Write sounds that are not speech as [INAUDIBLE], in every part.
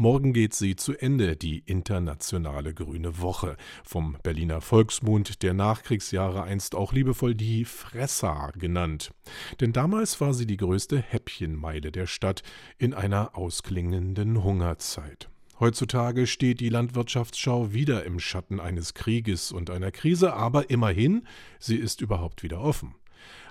Morgen geht sie zu Ende, die internationale Grüne Woche. Vom Berliner Volksmund der Nachkriegsjahre einst auch liebevoll die Fressa genannt. Denn damals war sie die größte Häppchenmeile der Stadt in einer ausklingenden Hungerzeit. Heutzutage steht die Landwirtschaftsschau wieder im Schatten eines Krieges und einer Krise, aber immerhin, sie ist überhaupt wieder offen.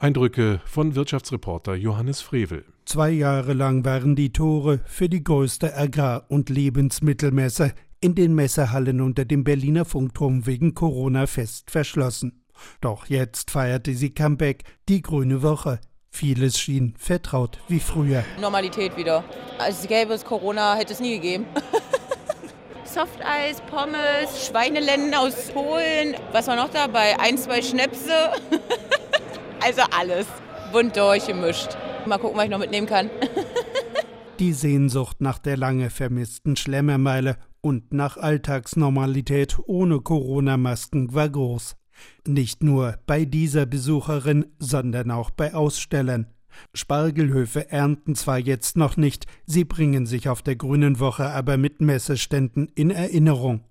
Eindrücke von Wirtschaftsreporter Johannes Frevel. Zwei Jahre lang waren die Tore für die größte Agrar- und Lebensmittelmesse in den Messehallen unter dem Berliner Funkturm wegen Corona fest verschlossen. Doch jetzt feierte sie Comeback, die Grüne Woche. Vieles schien vertraut wie früher. Normalität wieder. Als gäbe es Corona, hätte es nie gegeben. [LAUGHS] Softeis, Pommes, Schweinelennen aus Polen. Was war noch dabei? Ein, zwei Schnäpse. [LAUGHS] also alles. Bunt durchgemischt. Mal gucken, was ich noch mitnehmen kann. [LAUGHS] Die Sehnsucht nach der lange vermissten Schlemmermeile und nach Alltagsnormalität ohne Corona-Masken war groß. Nicht nur bei dieser Besucherin, sondern auch bei Ausstellern. Spargelhöfe ernten zwar jetzt noch nicht, sie bringen sich auf der Grünen Woche aber mit Messeständen in Erinnerung.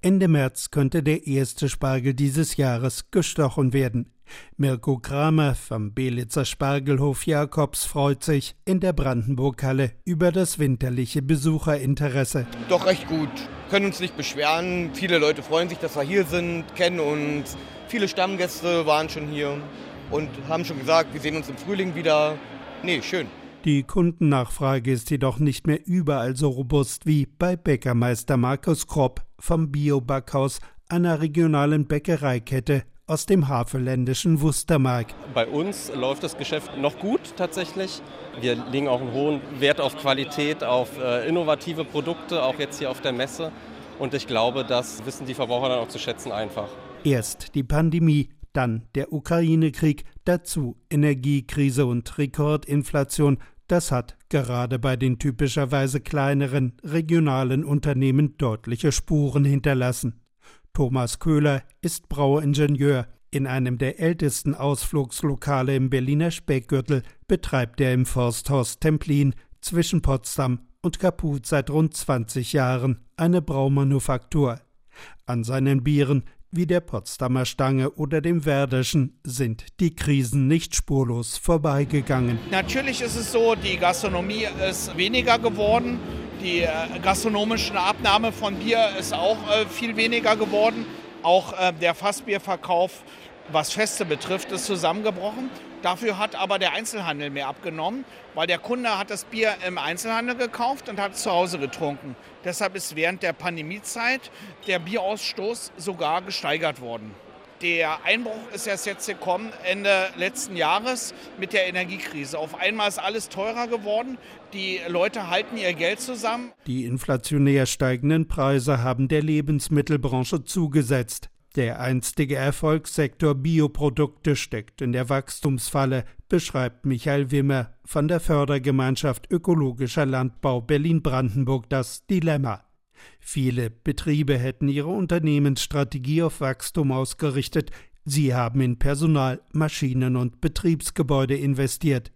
Ende März könnte der erste Spargel dieses Jahres gestochen werden. Mirko Kramer vom Belitzer Spargelhof Jakobs freut sich in der Brandenburghalle über das winterliche Besucherinteresse. Doch recht gut. Können uns nicht beschweren. Viele Leute freuen sich, dass wir hier sind, kennen uns. Viele Stammgäste waren schon hier und haben schon gesagt, wir sehen uns im Frühling wieder. Nee, schön. Die Kundennachfrage ist jedoch nicht mehr überall so robust wie bei Bäckermeister Markus Kropp vom Bio-Backhaus einer regionalen Bäckereikette aus dem havelländischen Wustermark. Bei uns läuft das Geschäft noch gut tatsächlich. Wir legen auch einen hohen Wert auf Qualität, auf äh, innovative Produkte, auch jetzt hier auf der Messe. Und ich glaube, das wissen die Verbraucher dann auch zu schätzen einfach. Erst die Pandemie, dann der Ukraine-Krieg, dazu Energiekrise und Rekordinflation. Das hat gerade bei den typischerweise kleineren regionalen Unternehmen deutliche Spuren hinterlassen. Thomas Köhler ist Brauingenieur. In einem der ältesten Ausflugslokale im Berliner Speckgürtel betreibt er im Forsthaus Templin zwischen Potsdam und Kaput seit rund 20 Jahren eine Braumanufaktur. An seinen Bieren wie der Potsdamer Stange oder dem Werderschen sind die Krisen nicht spurlos vorbeigegangen. Natürlich ist es so, die Gastronomie ist weniger geworden. Die äh, gastronomische Abnahme von Bier ist auch äh, viel weniger geworden. Auch äh, der Fassbierverkauf, was Feste betrifft, ist zusammengebrochen. Dafür hat aber der Einzelhandel mehr abgenommen, weil der Kunde hat das Bier im Einzelhandel gekauft und hat es zu Hause getrunken. Deshalb ist während der Pandemiezeit der Bierausstoß sogar gesteigert worden. Der Einbruch ist erst jetzt gekommen Ende letzten Jahres mit der Energiekrise. Auf einmal ist alles teurer geworden. Die Leute halten ihr Geld zusammen. Die inflationär steigenden Preise haben der Lebensmittelbranche zugesetzt. Der einstige Erfolgssektor Bioprodukte steckt in der Wachstumsfalle, beschreibt Michael Wimmer von der Fördergemeinschaft Ökologischer Landbau Berlin-Brandenburg das Dilemma. Viele Betriebe hätten ihre Unternehmensstrategie auf Wachstum ausgerichtet, sie haben in Personal, Maschinen und Betriebsgebäude investiert.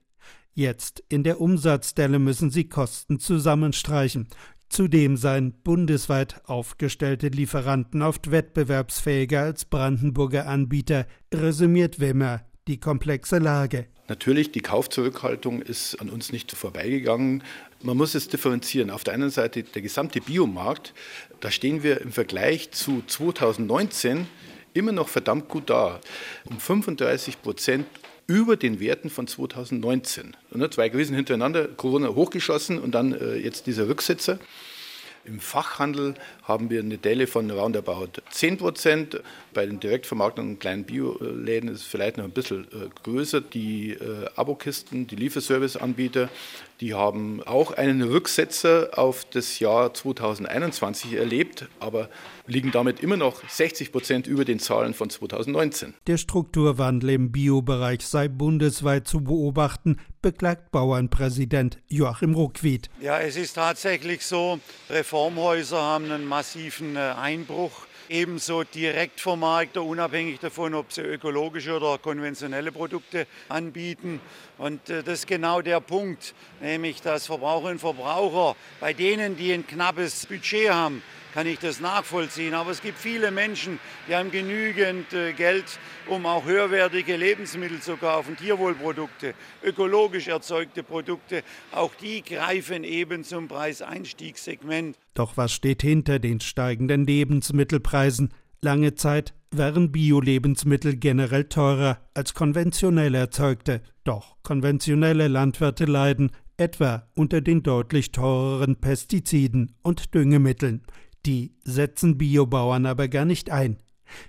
Jetzt in der Umsatzdelle müssen sie Kosten zusammenstreichen. Zudem seien bundesweit aufgestellte Lieferanten oft wettbewerbsfähiger als Brandenburger Anbieter, resümiert Wimmer die komplexe Lage. Natürlich, die Kaufzurückhaltung ist an uns nicht vorbeigegangen. Man muss es differenzieren. Auf der einen Seite der gesamte Biomarkt, da stehen wir im Vergleich zu 2019 immer noch verdammt gut da. Um 35 Prozent über den Werten von 2019. Ne, zwei Krisen hintereinander, Corona hochgeschossen und dann äh, jetzt dieser Rücksetzer. Im Fachhandel haben wir eine Delle von roundabout 10 Prozent. Bei den Direktvermarktungen und kleinen Bioläden ist es vielleicht noch ein bisschen äh, größer. Die äh, Abokisten, die Lieferserviceanbieter, die haben auch einen Rücksetzer auf das Jahr 2021 erlebt, aber liegen damit immer noch 60 Prozent über den Zahlen von 2019. Der Strukturwandel im Biobereich sei bundesweit zu beobachten, beklagt Bauernpräsident Joachim Ruckwied. Ja, es ist tatsächlich so, Reformhäuser haben einen massiven äh, Einbruch ebenso Direktvermarkter, unabhängig davon, ob sie ökologische oder konventionelle Produkte anbieten. Und äh, das ist genau der Punkt, nämlich dass Verbraucherinnen und Verbraucher bei denen, die ein knappes Budget haben, kann ich das nachvollziehen. Aber es gibt viele Menschen, die haben genügend äh, Geld, um auch höherwertige Lebensmittel zu kaufen, Tierwohlprodukte, ökologisch erzeugte Produkte. Auch die greifen eben zum Preiseinstiegssegment. Doch was steht hinter den steigenden Lebensmittelpreisen? Lange Zeit waren Bio-Lebensmittel generell teurer als konventionell erzeugte. Doch konventionelle Landwirte leiden etwa unter den deutlich teureren Pestiziden und Düngemitteln. Die setzen Biobauern aber gar nicht ein.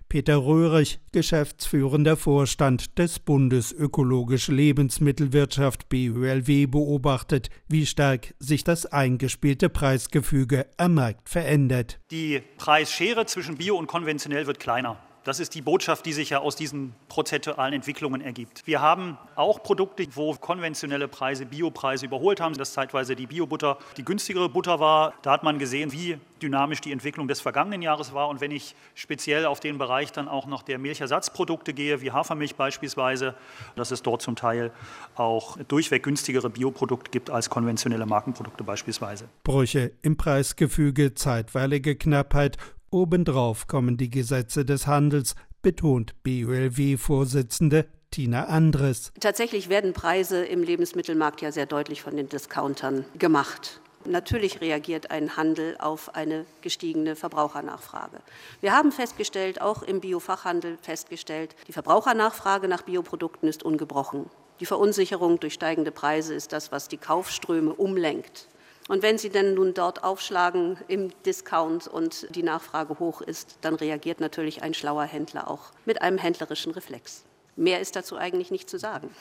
Peter Röhrig, geschäftsführender Vorstand des Bundes Ökologische Lebensmittelwirtschaft BÖLW, beobachtet, wie stark sich das eingespielte Preisgefüge am Markt verändert. Die Preisschere zwischen Bio und konventionell wird kleiner. Das ist die Botschaft, die sich ja aus diesen prozessualen Entwicklungen ergibt. Wir haben auch Produkte, wo konventionelle Preise Biopreise überholt haben, dass zeitweise die Biobutter die günstigere Butter war. Da hat man gesehen, wie dynamisch die Entwicklung des vergangenen Jahres war. Und wenn ich speziell auf den Bereich dann auch noch der Milchersatzprodukte gehe, wie Hafermilch beispielsweise, dass es dort zum Teil auch durchweg günstigere Bioprodukte gibt als konventionelle Markenprodukte beispielsweise. Brüche im Preisgefüge, zeitweilige Knappheit Obendrauf kommen die Gesetze des Handels, betont BULW-Vorsitzende Tina Andres. Tatsächlich werden Preise im Lebensmittelmarkt ja sehr deutlich von den Discountern gemacht. Natürlich reagiert ein Handel auf eine gestiegene Verbrauchernachfrage. Wir haben festgestellt, auch im Biofachhandel festgestellt, die Verbrauchernachfrage nach Bioprodukten ist ungebrochen. Die Verunsicherung durch steigende Preise ist das, was die Kaufströme umlenkt. Und wenn Sie denn nun dort aufschlagen im Discount und die Nachfrage hoch ist, dann reagiert natürlich ein schlauer Händler auch mit einem händlerischen Reflex. Mehr ist dazu eigentlich nicht zu sagen.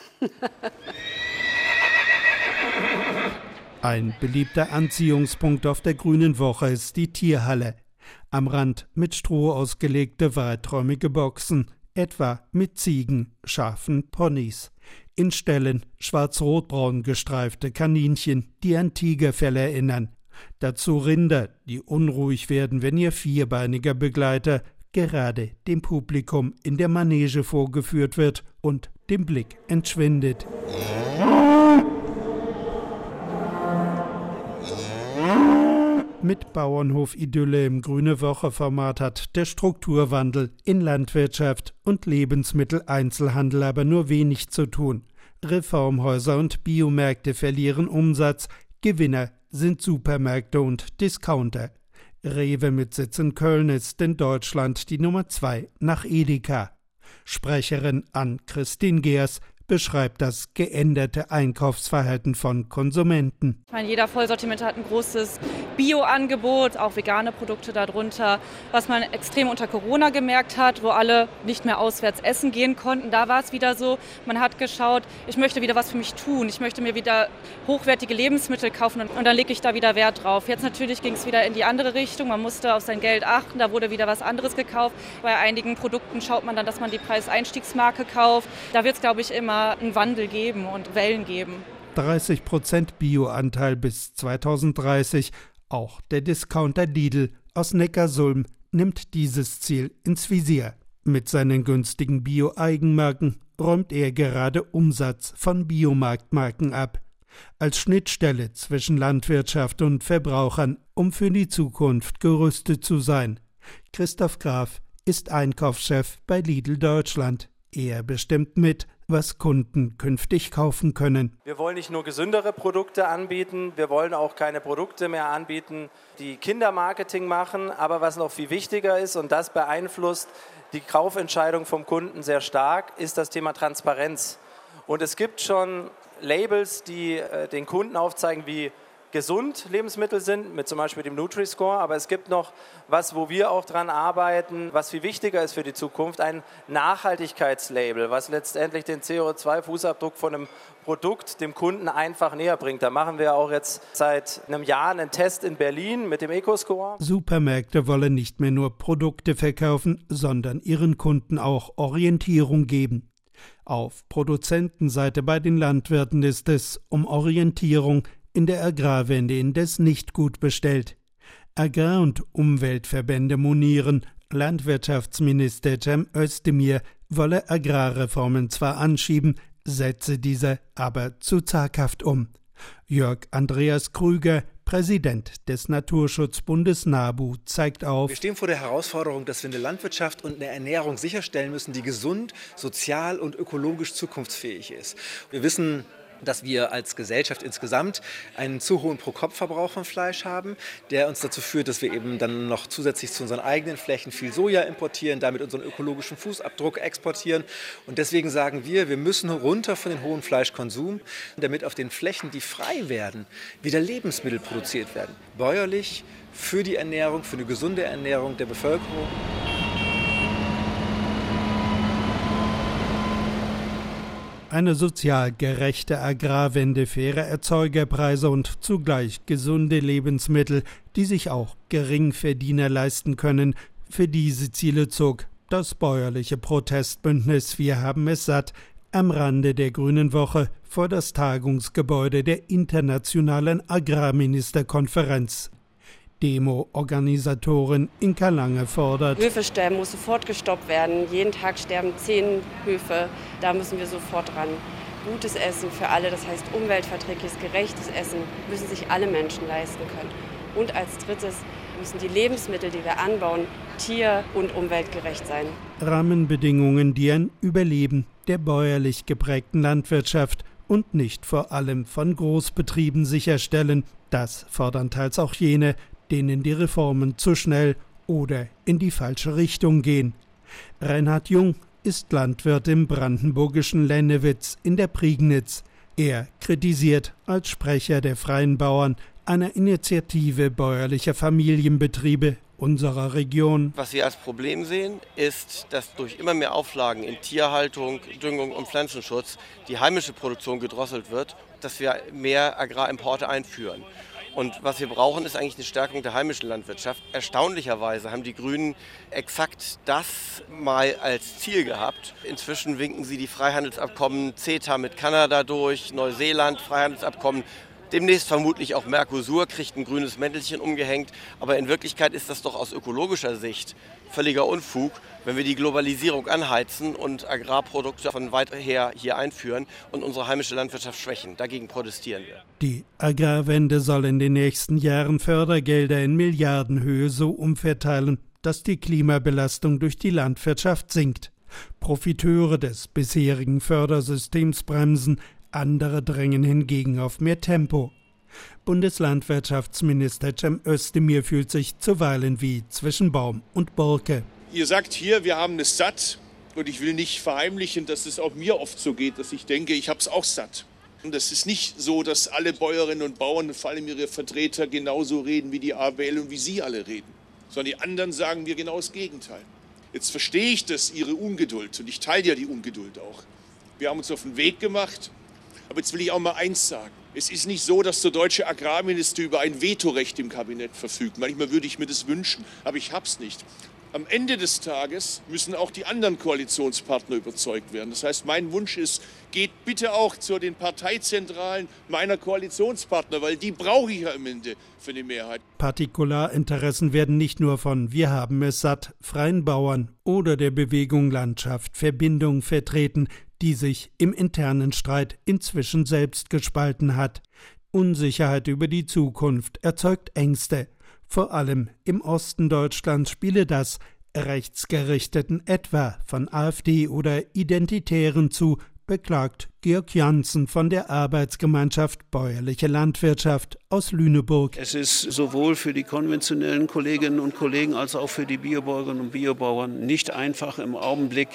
Ein beliebter Anziehungspunkt auf der Grünen Woche ist die Tierhalle. Am Rand mit Stroh ausgelegte weiträumige Boxen, etwa mit Ziegen, Schafen, Ponys in Stellen schwarz-rotbraun gestreifte Kaninchen, die an Tigerfell erinnern. Dazu Rinder, die unruhig werden, wenn ihr vierbeiniger Begleiter gerade dem Publikum in der Manege vorgeführt wird und dem Blick entschwindet. Mit Bauernhof-Idylle im Grüne Woche-Format hat der Strukturwandel in Landwirtschaft und Lebensmitteleinzelhandel aber nur wenig zu tun. Reformhäuser und Biomärkte verlieren Umsatz, Gewinner sind Supermärkte und Discounter. Rewe mit Sitz in Köln ist in Deutschland die Nummer zwei nach Edeka. Sprecherin Ann Christine Geers beschreibt das geänderte Einkaufsverhalten von Konsumenten. Ich meine, jeder Vollsortiment hat ein großes Bio-Angebot, auch vegane Produkte darunter. Was man extrem unter Corona gemerkt hat, wo alle nicht mehr auswärts essen gehen konnten, da war es wieder so, man hat geschaut, ich möchte wieder was für mich tun, ich möchte mir wieder hochwertige Lebensmittel kaufen und, dann lege ich da wieder Wert drauf. Jetzt natürlich ging es wieder in die andere Richtung, man musste auf sein Geld achten, da wurde wieder was anderes gekauft. Bei einigen Produkten schaut man dann, dass man die Preiseinstiegsmarke kauft. Da wird es, glaube ich, immer einen Wandel geben und Wellen geben. 30 Prozent Bioanteil bis 2030. Auch der Discounter Lidl aus Neckarsulm nimmt dieses Ziel ins Visier. Mit seinen günstigen Bio-Eigenmarken räumt er gerade Umsatz von Biomarktmarken ab. Als Schnittstelle zwischen Landwirtschaft und Verbrauchern, um für die Zukunft gerüstet zu sein. Christoph Graf ist Einkaufschef bei Lidl Deutschland. Er bestimmt mit, was Kunden künftig kaufen können. Wir wollen nicht nur gesündere Produkte anbieten, wir wollen auch keine Produkte mehr anbieten, die Kindermarketing machen, aber was noch viel wichtiger ist und das beeinflusst die Kaufentscheidung vom Kunden sehr stark, ist das Thema Transparenz. Und es gibt schon Labels, die äh, den Kunden aufzeigen, wie gesund Lebensmittel sind, mit zum Beispiel dem Nutri-Score, aber es gibt noch was, wo wir auch dran arbeiten, was viel wichtiger ist für die Zukunft, ein Nachhaltigkeitslabel, was letztendlich den CO2-Fußabdruck von einem Produkt dem Kunden einfach näher bringt. Da machen wir auch jetzt seit einem Jahr einen Test in Berlin mit dem Eco-Score. Supermärkte wollen nicht mehr nur Produkte verkaufen, sondern ihren Kunden auch Orientierung geben. Auf Produzentenseite bei den Landwirten ist es um Orientierung in der Agrarwende indes nicht gut bestellt. Agrar- und Umweltverbände monieren, Landwirtschaftsminister Cem Özdemir wolle Agrarreformen zwar anschieben, setze diese aber zu zaghaft um. Jörg Andreas Krüger, Präsident des Naturschutzbundes NABU, zeigt auf. Wir stehen vor der Herausforderung, dass wir eine Landwirtschaft und eine Ernährung sicherstellen müssen, die gesund, sozial und ökologisch zukunftsfähig ist. Wir wissen, dass wir als Gesellschaft insgesamt einen zu hohen Pro-Kopf-Verbrauch von Fleisch haben, der uns dazu führt, dass wir eben dann noch zusätzlich zu unseren eigenen Flächen viel Soja importieren, damit unseren ökologischen Fußabdruck exportieren. Und deswegen sagen wir, wir müssen runter von den hohen Fleischkonsum, damit auf den Flächen, die frei werden, wieder Lebensmittel produziert werden. Bäuerlich, für die Ernährung, für eine gesunde Ernährung der Bevölkerung. Eine sozial gerechte Agrarwende, faire Erzeugerpreise und zugleich gesunde Lebensmittel, die sich auch Geringverdiener leisten können, für diese Ziele zog das bäuerliche Protestbündnis Wir haben es satt am Rande der Grünen Woche vor das Tagungsgebäude der Internationalen Agrarministerkonferenz Demo-Organisatorin Inka Lange fordert. Höfesterben muss sofort gestoppt werden. Jeden Tag sterben zehn Höfe. Da müssen wir sofort ran. Gutes Essen für alle, das heißt umweltverträgliches, gerechtes Essen, müssen sich alle Menschen leisten können. Und als drittes müssen die Lebensmittel, die wir anbauen, tier- und umweltgerecht sein. Rahmenbedingungen, die ein Überleben der bäuerlich geprägten Landwirtschaft und nicht vor allem von Großbetrieben sicherstellen, das fordern teils auch jene, denen die Reformen zu schnell oder in die falsche Richtung gehen. Reinhard Jung ist Landwirt im brandenburgischen Lennewitz in der Prignitz. Er kritisiert als Sprecher der Freien Bauern einer Initiative bäuerlicher Familienbetriebe unserer Region. Was wir als Problem sehen, ist, dass durch immer mehr Auflagen in Tierhaltung, Düngung und Pflanzenschutz die heimische Produktion gedrosselt wird, dass wir mehr Agrarimporte einführen. Und was wir brauchen, ist eigentlich eine Stärkung der heimischen Landwirtschaft. Erstaunlicherweise haben die Grünen exakt das mal als Ziel gehabt. Inzwischen winken sie die Freihandelsabkommen CETA mit Kanada durch, Neuseeland Freihandelsabkommen Demnächst vermutlich auch Mercosur kriegt ein grünes Mäntelchen umgehängt. Aber in Wirklichkeit ist das doch aus ökologischer Sicht völliger Unfug, wenn wir die Globalisierung anheizen und Agrarprodukte von weit her hier einführen und unsere heimische Landwirtschaft schwächen. Dagegen protestieren wir. Die Agrarwende soll in den nächsten Jahren Fördergelder in Milliardenhöhe so umverteilen, dass die Klimabelastung durch die Landwirtschaft sinkt. Profiteure des bisherigen Fördersystems bremsen, andere drängen hingegen auf mehr Tempo. Bundeslandwirtschaftsminister Cem Özdemir fühlt sich zuweilen wie zwischen Baum und Borke. Ihr sagt hier, wir haben es satt. Und ich will nicht verheimlichen, dass es auch mir oft so geht, dass ich denke, ich habe es auch satt. Und es ist nicht so, dass alle Bäuerinnen und Bauern, vor allem ihre Vertreter, genauso reden wie die AWL und wie Sie alle reden. Sondern die anderen sagen mir genau das Gegenteil. Jetzt verstehe ich das, Ihre Ungeduld. Und ich teile ja die Ungeduld auch. Wir haben uns auf den Weg gemacht. Aber jetzt will ich auch mal eins sagen. Es ist nicht so, dass der deutsche Agrarminister über ein Vetorecht im Kabinett verfügt. Manchmal würde ich mir das wünschen, aber ich habe es nicht. Am Ende des Tages müssen auch die anderen Koalitionspartner überzeugt werden. Das heißt, mein Wunsch ist, geht bitte auch zu den Parteizentralen meiner Koalitionspartner, weil die brauche ich ja am Ende für die Mehrheit. Partikularinteressen werden nicht nur von Wir haben es satt, freien Bauern oder der Bewegung Landschaft Verbindung vertreten, die sich im internen Streit inzwischen selbst gespalten hat. Unsicherheit über die Zukunft erzeugt Ängste. Vor allem im Osten Deutschlands spiele das Rechtsgerichteten etwa von AfD oder Identitären zu, beklagt Georg Janssen von der Arbeitsgemeinschaft Bäuerliche Landwirtschaft aus Lüneburg. Es ist sowohl für die konventionellen Kolleginnen und Kollegen als auch für die Biobauerinnen und Biobauern nicht einfach im Augenblick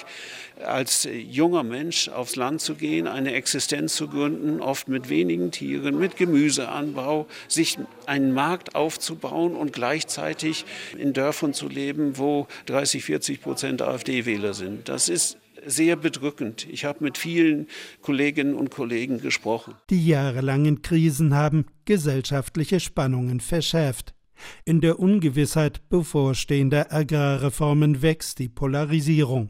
als junger Mensch aufs Land zu gehen, eine Existenz zu gründen, oft mit wenigen Tieren, mit Gemüseanbau, sich einen Markt aufzubauen und gleichzeitig in Dörfern zu leben, wo 30, 40 Prozent AfD-Wähler sind. Das ist sehr bedrückend. Ich habe mit vielen Kolleginnen und Kollegen gesprochen. Die jahrelangen Krisen haben gesellschaftliche Spannungen verschärft. In der Ungewissheit bevorstehender Agrarreformen wächst die Polarisierung.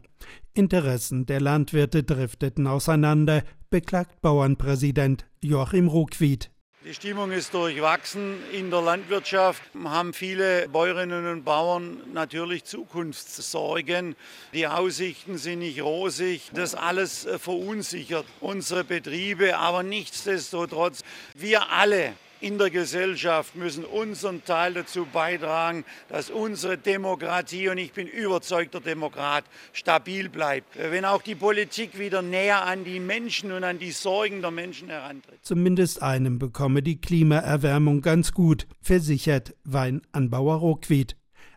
Interessen der Landwirte drifteten auseinander, beklagt Bauernpräsident Joachim Ruckwied. Die Stimmung ist durchwachsen in der Landwirtschaft, haben viele Bäuerinnen und Bauern natürlich Zukunftssorgen. Die Aussichten sind nicht rosig. Das alles verunsichert unsere Betriebe, aber nichtsdestotrotz, wir alle in der Gesellschaft müssen unseren Teil dazu beitragen, dass unsere Demokratie, und ich bin überzeugter Demokrat, stabil bleibt. Wenn auch die Politik wieder näher an die Menschen und an die Sorgen der Menschen herantritt. Zumindest einem bekomme die Klimaerwärmung ganz gut, versichert Weinanbauer Ruckwied.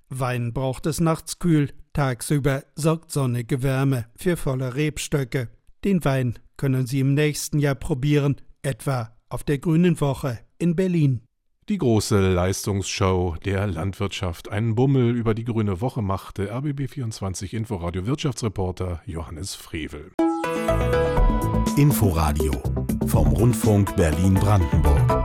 Wein braucht es nachts kühl, tagsüber sorgt sonnige Wärme für volle Rebstöcke. Den Wein können Sie im nächsten Jahr probieren, etwa auf der Grünen Woche in Berlin. Die große Leistungsshow der Landwirtschaft. Einen Bummel über die Grüne Woche machte RBB24 Inforadio Wirtschaftsreporter Johannes Frevel. Inforadio vom Rundfunk Berlin-Brandenburg.